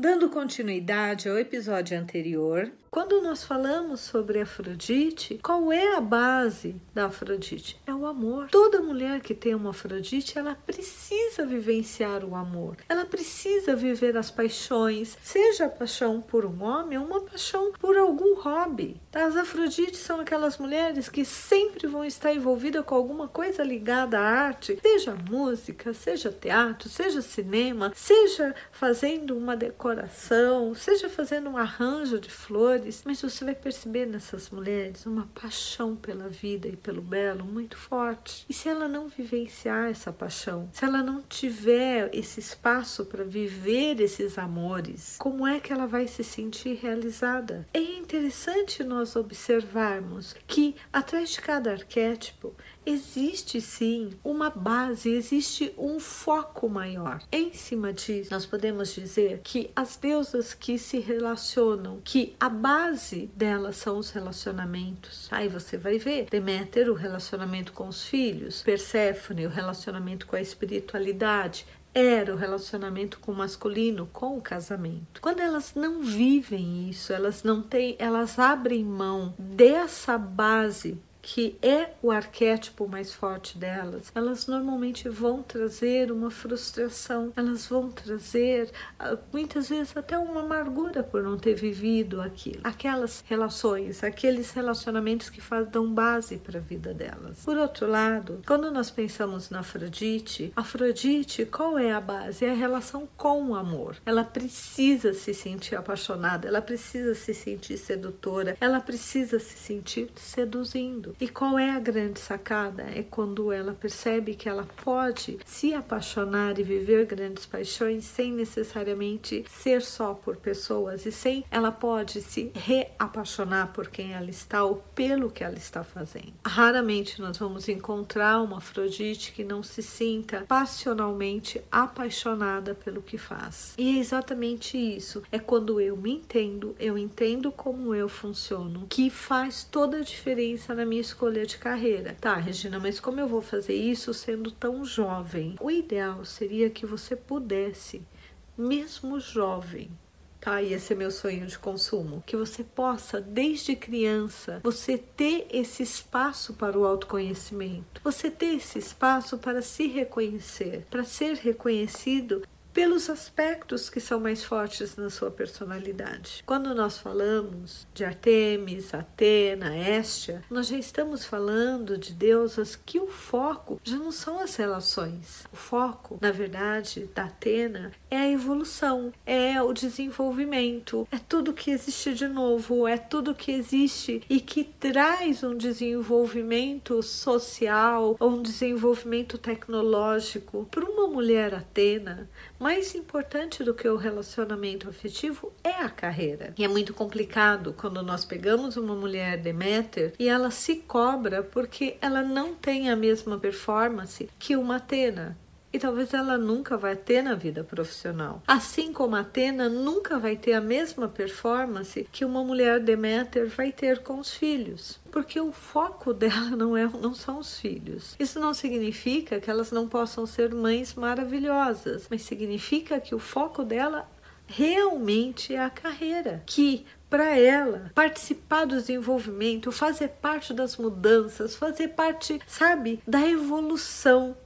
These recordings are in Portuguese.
Dando continuidade ao episódio anterior, quando nós falamos sobre Afrodite, qual é a base da Afrodite? É o amor. Toda mulher que tem uma Afrodite, ela precisa vivenciar o amor. Ela precisa viver as paixões, seja a paixão por um homem ou uma paixão por algum hobby. As Afrodites são aquelas mulheres que sempre vão estar envolvidas com alguma coisa ligada à arte, seja música, seja teatro, seja cinema, seja fazendo uma decoração, seja fazendo um arranjo de flores mas você vai perceber nessas mulheres uma paixão pela vida e pelo belo muito forte. E se ela não vivenciar essa paixão, se ela não tiver esse espaço para viver esses amores, como é que ela vai se sentir realizada? É interessante nós observarmos que atrás de cada arquétipo existe sim uma base, existe um foco maior. Em cima disso, nós podemos dizer que as deusas que se relacionam, que a base delas são os relacionamentos. Aí você vai ver Deméter, o relacionamento com os filhos, Perséfone, o relacionamento com a espiritualidade, era o relacionamento com o masculino, com o casamento. Quando elas não vivem isso, elas não têm, elas abrem mão dessa base que é o arquétipo mais forte delas, elas normalmente vão trazer uma frustração, elas vão trazer ah, muitas vezes até uma amargura por não ter vivido aquilo, aquelas relações, aqueles relacionamentos que dão base para a vida delas. Por outro lado, quando nós pensamos na Afrodite, Afrodite, qual é a base? É a relação com o amor. Ela precisa se sentir apaixonada, ela precisa se sentir sedutora, ela precisa se sentir seduzindo. E qual é a grande sacada? É quando ela percebe que ela pode se apaixonar e viver grandes paixões sem necessariamente ser só por pessoas e sem ela pode se reapaixonar por quem ela está ou pelo que ela está fazendo. Raramente nós vamos encontrar uma Afrodite que não se sinta passionalmente apaixonada pelo que faz. E é exatamente isso. É quando eu me entendo, eu entendo como eu funciono, que faz toda a diferença na minha minha escolha de carreira. Tá, Regina, mas como eu vou fazer isso sendo tão jovem? O ideal seria que você pudesse, mesmo jovem, tá? E esse é meu sonho de consumo, que você possa desde criança você ter esse espaço para o autoconhecimento, você ter esse espaço para se reconhecer, para ser reconhecido pelos aspectos que são mais fortes na sua personalidade. Quando nós falamos de Artemis, Atena, Estia, nós já estamos falando de deusas que o foco já não são as relações. O foco, na verdade, da Atena é a evolução, é o desenvolvimento, é tudo que existe de novo, é tudo que existe e que traz um desenvolvimento social ou um desenvolvimento tecnológico. Para uma mulher Atena, mais importante do que o relacionamento afetivo é a carreira. E é muito complicado quando nós pegamos uma mulher Deméter e ela se cobra porque ela não tem a mesma performance que uma Atena e talvez ela nunca vai ter na vida profissional. Assim como Atena nunca vai ter a mesma performance que uma mulher Deméter vai ter com os filhos. Porque o foco dela não, é, não são os filhos. Isso não significa que elas não possam ser mães maravilhosas, mas significa que o foco dela realmente é a carreira. Que para ela participar do desenvolvimento, fazer parte das mudanças, fazer parte, sabe, da evolução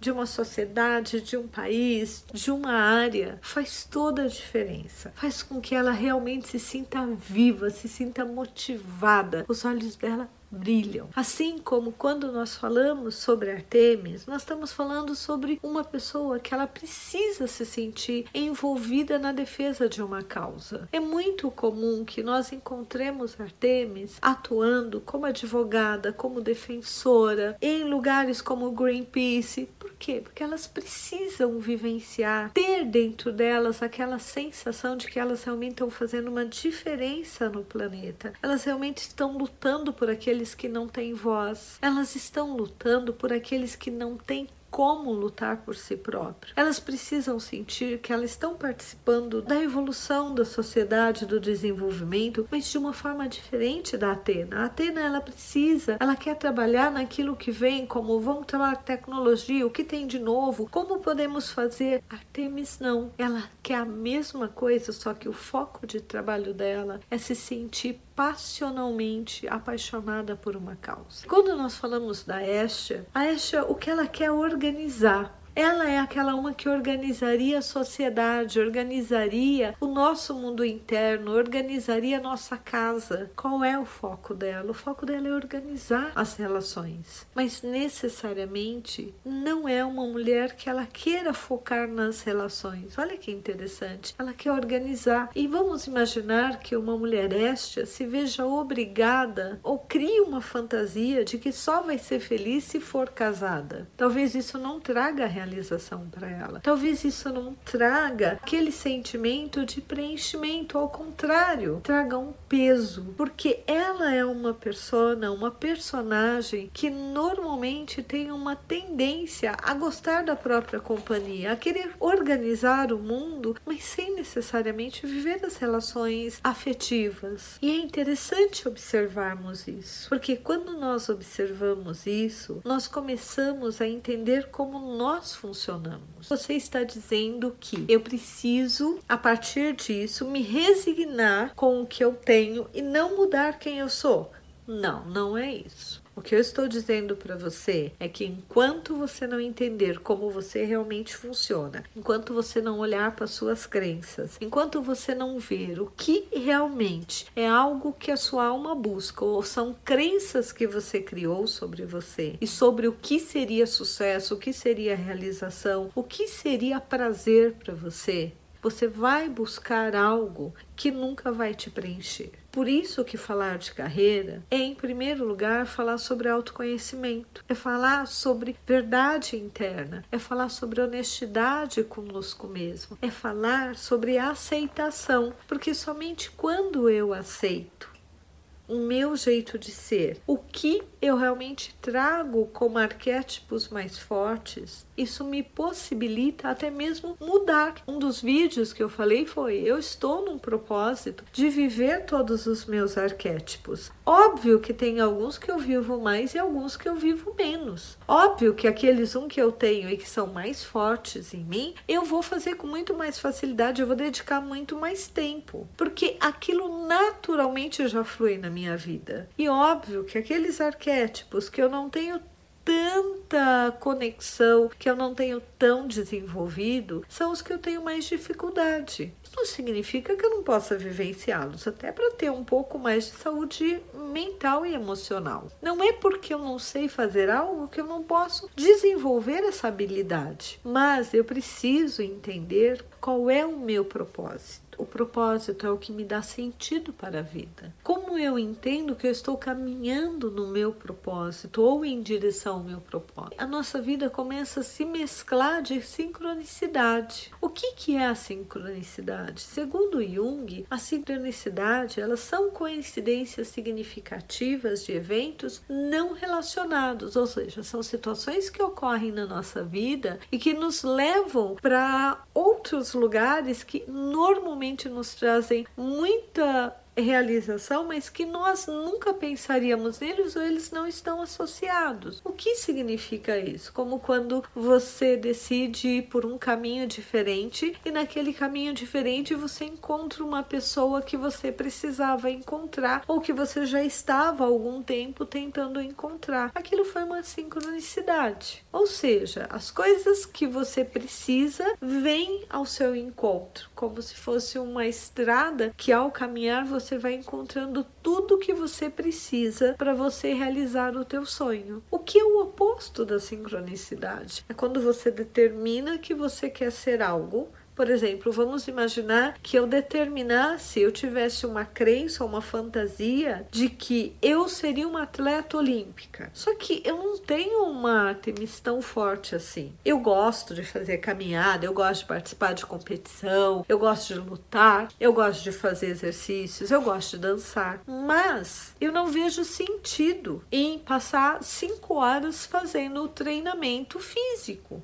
de uma sociedade, de um país, de uma área, faz toda a diferença. Faz com que ela realmente se sinta viva, se sinta motivada. Os olhos dela brilham. Assim como quando nós falamos sobre Artemis, nós estamos falando sobre uma pessoa que ela precisa se sentir envolvida na defesa de uma causa. É muito comum que nós encontremos Artemis atuando como advogada, como defensora, em lugares como Greenpeace. Quê? Porque elas precisam vivenciar, ter dentro delas aquela sensação de que elas realmente estão fazendo uma diferença no planeta. Elas realmente estão lutando por aquele aqueles que não têm voz, elas estão lutando por aqueles que não têm como lutar por si próprio. Elas precisam sentir que elas estão participando da evolução da sociedade, do desenvolvimento, mas de uma forma diferente da Atena. A Atena ela precisa, ela quer trabalhar naquilo que vem, como vamos trabalhar tecnologia, o que tem de novo, como podemos fazer. Artemis não, ela quer a mesma coisa, só que o foco de trabalho dela é se sentir passionalmente apaixonada por uma causa. Quando nós falamos da Estia, a Estia o que ela quer é organizar ela é aquela uma que organizaria a sociedade, organizaria o nosso mundo interno, organizaria a nossa casa. Qual é o foco dela? O foco dela é organizar as relações. Mas necessariamente não é uma mulher que ela queira focar nas relações. Olha que interessante. Ela quer organizar. E vamos imaginar que uma mulher esta se veja obrigada ou crie uma fantasia de que só vai ser feliz se for casada. Talvez isso não traga a realização para ela. Talvez isso não traga aquele sentimento de preenchimento, ao contrário, traga um peso, porque ela é uma persona, uma personagem que normalmente tem uma tendência a gostar da própria companhia, a querer organizar o mundo, mas sem necessariamente viver as relações afetivas. E é interessante observarmos isso, porque quando nós observamos isso, nós começamos a entender como nós funcionamos. Você está dizendo que eu preciso, a partir disso, me resignar com o que eu tenho e não mudar quem eu sou. Não, não é isso. O que eu estou dizendo para você é que enquanto você não entender como você realmente funciona, enquanto você não olhar para suas crenças, enquanto você não ver o que realmente é algo que a sua alma busca ou são crenças que você criou sobre você e sobre o que seria sucesso, o que seria realização, o que seria prazer para você, você vai buscar algo que nunca vai te preencher. Por isso que falar de carreira é, em primeiro lugar, falar sobre autoconhecimento, é falar sobre verdade interna, é falar sobre honestidade conosco mesmo, é falar sobre aceitação, porque somente quando eu aceito o meu jeito de ser, o que eu realmente trago como arquétipos mais fortes, isso me possibilita até mesmo mudar. Um dos vídeos que eu falei foi: eu estou num propósito de viver todos os meus arquétipos. Óbvio que tem alguns que eu vivo mais e alguns que eu vivo menos. Óbvio que aqueles um que eu tenho e que são mais fortes em mim, eu vou fazer com muito mais facilidade, eu vou dedicar muito mais tempo, porque aquilo naturalmente já flui na minha vida. E óbvio que aqueles arquétipos que eu não tenho tanta conexão, que eu não tenho tão desenvolvido, são os que eu tenho mais dificuldade. Isso não significa que eu não possa vivenciá-los, até para ter um pouco mais de saúde mental e emocional. Não é porque eu não sei fazer algo que eu não posso desenvolver essa habilidade, mas eu preciso entender qual é o meu propósito o propósito é o que me dá sentido para a vida. Como eu entendo que eu estou caminhando no meu propósito ou em direção ao meu propósito? A nossa vida começa a se mesclar de sincronicidade. O que, que é a sincronicidade? Segundo Jung, a sincronicidade elas são coincidências significativas de eventos não relacionados, ou seja, são situações que ocorrem na nossa vida e que nos levam para outros lugares que normalmente nos trazem muita realização, mas que nós nunca pensaríamos neles ou eles não estão associados. O que significa isso? Como quando você decide ir por um caminho diferente e naquele caminho diferente você encontra uma pessoa que você precisava encontrar ou que você já estava há algum tempo tentando encontrar. Aquilo foi uma sincronicidade. Ou seja, as coisas que você precisa vêm ao seu encontro, como se fosse uma estrada que ao caminhar você você vai encontrando tudo que você precisa para você realizar o teu sonho. O que é o oposto da sincronicidade? É quando você determina que você quer ser algo Por exemplo, vamos imaginar que eu determinasse, eu tivesse uma crença, uma fantasia de que eu seria uma atleta olímpica. Só que eu não tenho uma Artemis tão forte assim. Eu gosto de fazer caminhada, eu gosto de participar de competição, eu gosto de lutar, eu gosto de fazer exercícios, eu gosto de dançar. Mas eu não vejo sentido em passar cinco horas fazendo o treinamento físico.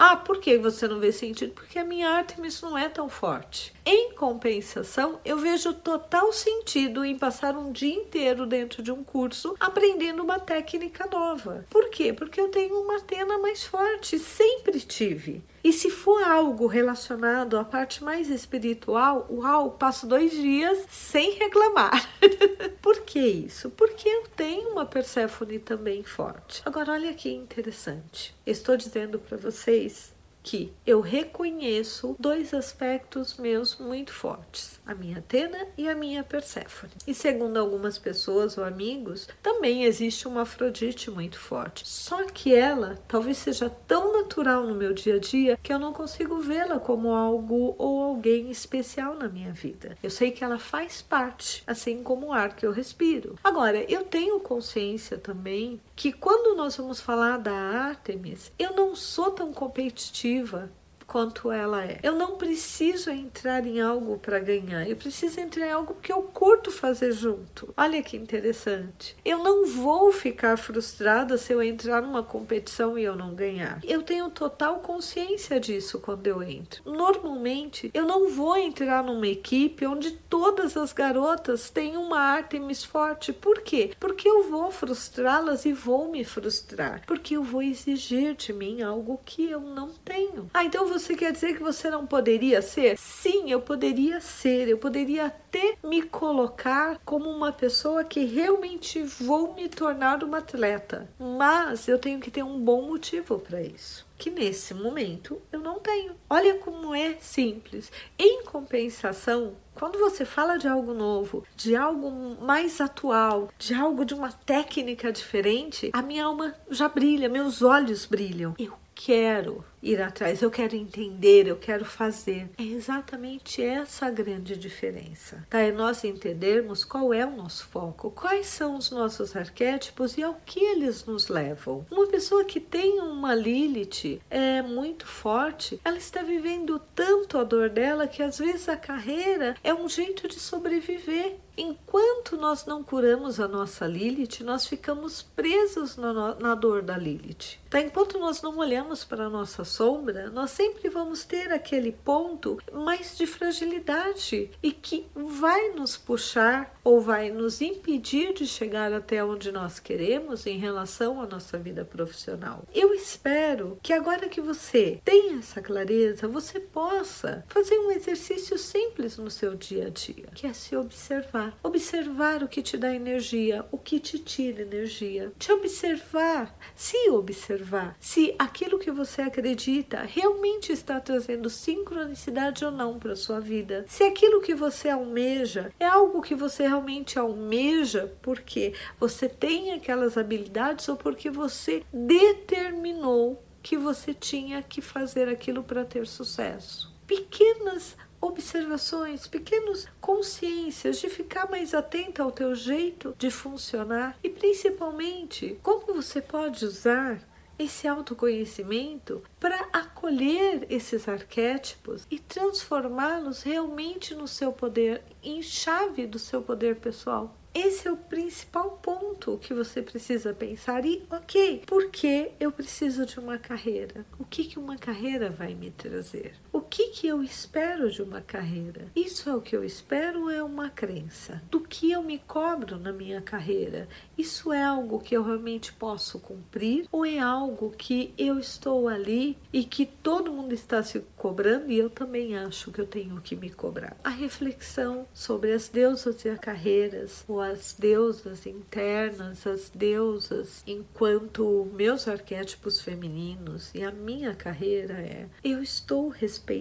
Ah, por que você não vê sentido? Porque a minha Artemis não é tão forte. Em compensação, eu vejo total sentido em passar um dia inteiro dentro de um curso aprendendo uma técnica nova. Por quê? Porque eu tenho uma antena mais forte, sempre tive. E se for algo relacionado à parte mais espiritual, uau, passo dois dias sem reclamar. Por que isso? Porque eu tenho uma Perséfone também forte. Agora, olha que interessante. Estou dizendo para vocês que eu reconheço dois aspectos meus muito fortes, a minha Atena e a minha Perséfone. E segundo algumas pessoas ou amigos, também existe uma Afrodite muito forte. Só que ela talvez seja tão natural no meu dia a dia que eu não consigo vê-la como algo ou alguém especial na minha vida. Eu sei que ela faz parte, assim como o ar que eu respiro. Agora, eu tenho consciência também que quando nós vamos falar da Artemis, eu não sou tão competitiva quanto ela é. Eu não preciso entrar em algo para ganhar, eu preciso entrar em algo que eu curto fazer junto. Olha que interessante. Eu não vou ficar frustrada se eu entrar numa competição e eu não ganhar. Eu tenho total consciência disso quando eu entro. Normalmente, eu não vou entrar numa equipe onde todas as garotas têm uma Artemis forte. Por quê? Porque eu vou frustrá-las e vou me frustrar. Porque eu vou exigir de mim algo que eu não tenho. Ah, então você quer dizer que você não poderia ser? Sim, eu poderia ser, eu poderia até me colocar como uma pessoa que realmente vou me tornar uma atleta, mas eu tenho que ter um bom motivo para isso que nesse momento eu não tenho. Olha como é simples. Em compensação, quando você fala de algo novo, de algo mais atual, de algo de uma técnica diferente, a minha alma já brilha, meus olhos brilham. Eu quero ir atrás, eu quero entender, eu quero fazer. É exatamente essa a grande diferença. Tá? É nós entendermos qual é o nosso foco, quais são os nossos arquétipos e ao que eles nos levam. Uma pessoa que tem uma Lilith é muito forte, ela está vivendo tanto a dor dela que às vezes a carreira é um jeito de sobreviver. Enquanto nós não curamos a nossa Lilith, nós ficamos presos na, na dor da Lilith. Tá? Enquanto nós não olhamos para a nossa sombra, nós sempre vamos ter aquele ponto mais de fragilidade e que vai nos puxar ou vai nos impedir de chegar até onde nós queremos em relação à nossa vida profissional. Eu espero que agora que você tenha essa clareza, você possa fazer um exercício simples no seu dia a dia, que é se observar. Observar o que te dá energia, o que te tira energia. Te observar, se observar, se aquilo que você acredita acredita realmente está trazendo sincronicidade ou não para sua vida. Se aquilo que você almeja é algo que você realmente almeja porque você tem aquelas habilidades ou porque você determinou que você tinha que fazer aquilo para ter sucesso. Pequenas observações, pequenas consciências de ficar mais atenta ao teu jeito de funcionar e principalmente como você pode usar esse autoconhecimento para acolher esses arquétipos e transformá-los realmente no seu poder, em chave do seu poder pessoal. Esse é o principal ponto que você precisa pensar. E, ok, por que eu preciso de uma carreira? O que, que uma carreira vai me trazer? Que, que eu espero de uma carreira? Isso é o que eu espero é uma crença? Do que eu me cobro na minha carreira? Isso é algo que eu realmente posso cumprir ou é algo que eu estou ali e que todo mundo está se cobrando e eu também acho que eu tenho que me cobrar? A reflexão sobre as deusas e as carreiras, ou as deusas internas, as deusas enquanto meus arquétipos femininos e a minha carreira é: eu estou respeitando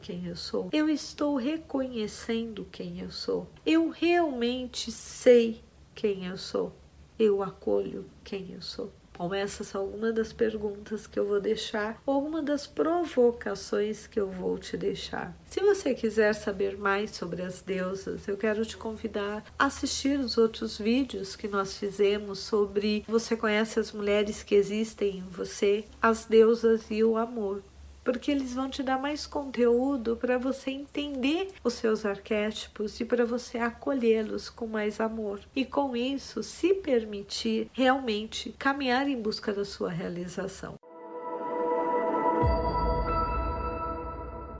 quem eu sou, eu estou reconhecendo quem eu sou, eu realmente sei quem eu sou, eu acolho quem eu sou. Bom, essas são algumas das perguntas que eu vou deixar, algumas das provocações que eu vou te deixar. Se você quiser saber mais sobre as deusas, eu quero te convidar a assistir os outros vídeos que nós fizemos sobre você conhece as mulheres que existem em você, as deusas e o amor porque eles vão te dar mais conteúdo para você entender os seus arquétipos e para você acolhê-los com mais amor. E com isso, se permitir realmente caminhar em busca da sua realização.